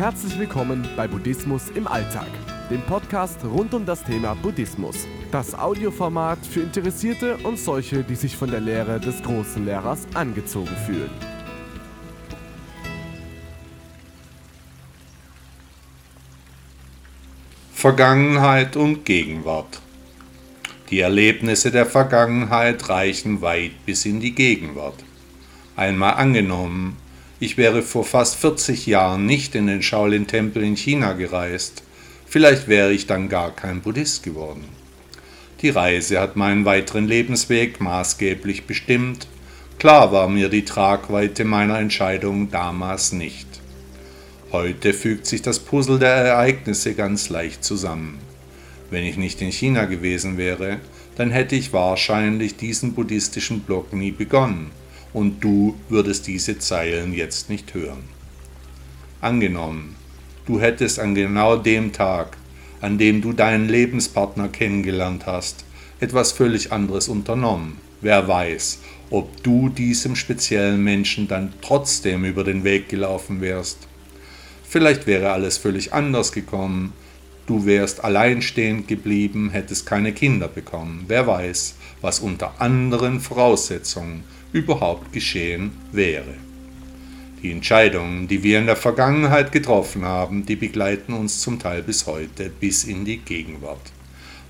Herzlich willkommen bei Buddhismus im Alltag, dem Podcast rund um das Thema Buddhismus. Das Audioformat für Interessierte und solche, die sich von der Lehre des großen Lehrers angezogen fühlen. Vergangenheit und Gegenwart. Die Erlebnisse der Vergangenheit reichen weit bis in die Gegenwart. Einmal angenommen, ich wäre vor fast 40 Jahren nicht in den Shaolin-Tempel in China gereist. Vielleicht wäre ich dann gar kein Buddhist geworden. Die Reise hat meinen weiteren Lebensweg maßgeblich bestimmt. Klar war mir die Tragweite meiner Entscheidung damals nicht. Heute fügt sich das Puzzle der Ereignisse ganz leicht zusammen. Wenn ich nicht in China gewesen wäre, dann hätte ich wahrscheinlich diesen buddhistischen Blog nie begonnen und du würdest diese Zeilen jetzt nicht hören. Angenommen, du hättest an genau dem Tag, an dem du deinen Lebenspartner kennengelernt hast, etwas völlig anderes unternommen. Wer weiß, ob du diesem speziellen Menschen dann trotzdem über den Weg gelaufen wärst. Vielleicht wäre alles völlig anders gekommen. Du wärst alleinstehend geblieben, hättest keine Kinder bekommen. Wer weiß, was unter anderen Voraussetzungen überhaupt geschehen wäre. Die Entscheidungen, die wir in der Vergangenheit getroffen haben, die begleiten uns zum Teil bis heute, bis in die Gegenwart.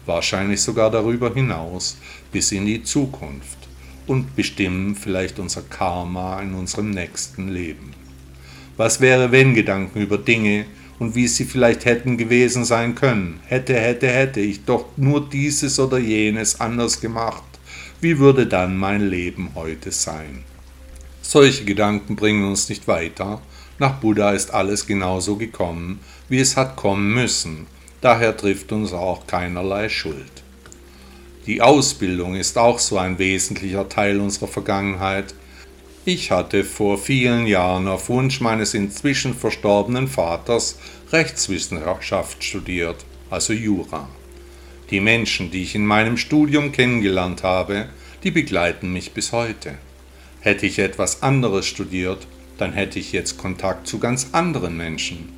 Wahrscheinlich sogar darüber hinaus, bis in die Zukunft und bestimmen vielleicht unser Karma in unserem nächsten Leben. Was wäre, wenn Gedanken über Dinge und wie sie vielleicht hätten gewesen sein können? Hätte, hätte, hätte ich doch nur dieses oder jenes anders gemacht wie würde dann mein Leben heute sein? Solche Gedanken bringen uns nicht weiter. Nach Buddha ist alles genauso gekommen, wie es hat kommen müssen. Daher trifft uns auch keinerlei Schuld. Die Ausbildung ist auch so ein wesentlicher Teil unserer Vergangenheit. Ich hatte vor vielen Jahren auf Wunsch meines inzwischen verstorbenen Vaters Rechtswissenschaft studiert, also Jura. Die Menschen, die ich in meinem Studium kennengelernt habe, die begleiten mich bis heute. Hätte ich etwas anderes studiert, dann hätte ich jetzt Kontakt zu ganz anderen Menschen.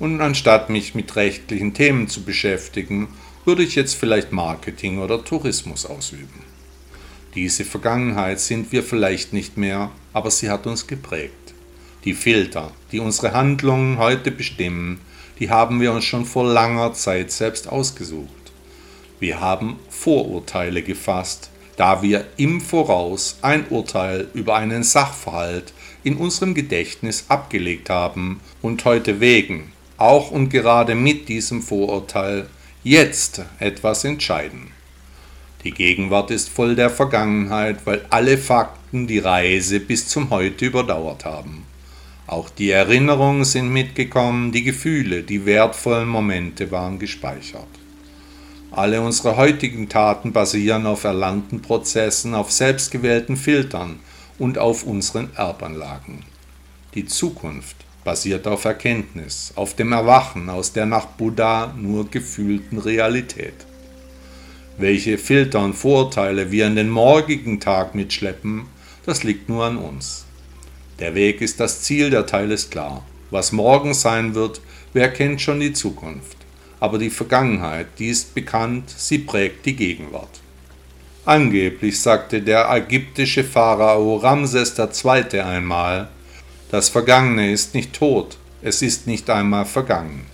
Und anstatt mich mit rechtlichen Themen zu beschäftigen, würde ich jetzt vielleicht Marketing oder Tourismus ausüben. Diese Vergangenheit sind wir vielleicht nicht mehr, aber sie hat uns geprägt. Die Filter, die unsere Handlungen heute bestimmen, die haben wir uns schon vor langer Zeit selbst ausgesucht. Wir haben Vorurteile gefasst, da wir im Voraus ein Urteil über einen Sachverhalt in unserem Gedächtnis abgelegt haben und heute wegen, auch und gerade mit diesem Vorurteil, jetzt etwas entscheiden. Die Gegenwart ist voll der Vergangenheit, weil alle Fakten die Reise bis zum Heute überdauert haben. Auch die Erinnerungen sind mitgekommen, die Gefühle, die wertvollen Momente waren gespeichert. Alle unsere heutigen Taten basieren auf erlernten Prozessen, auf selbstgewählten Filtern und auf unseren Erbanlagen. Die Zukunft basiert auf Erkenntnis, auf dem Erwachen aus der nach Buddha nur gefühlten Realität. Welche Filter und Vorurteile wir in den morgigen Tag mitschleppen, das liegt nur an uns. Der Weg ist das Ziel, der Teil ist klar. Was morgen sein wird, wer kennt schon die Zukunft? Aber die Vergangenheit, die ist bekannt, sie prägt die Gegenwart. Angeblich sagte der ägyptische Pharao Ramses II. einmal, das Vergangene ist nicht tot, es ist nicht einmal vergangen.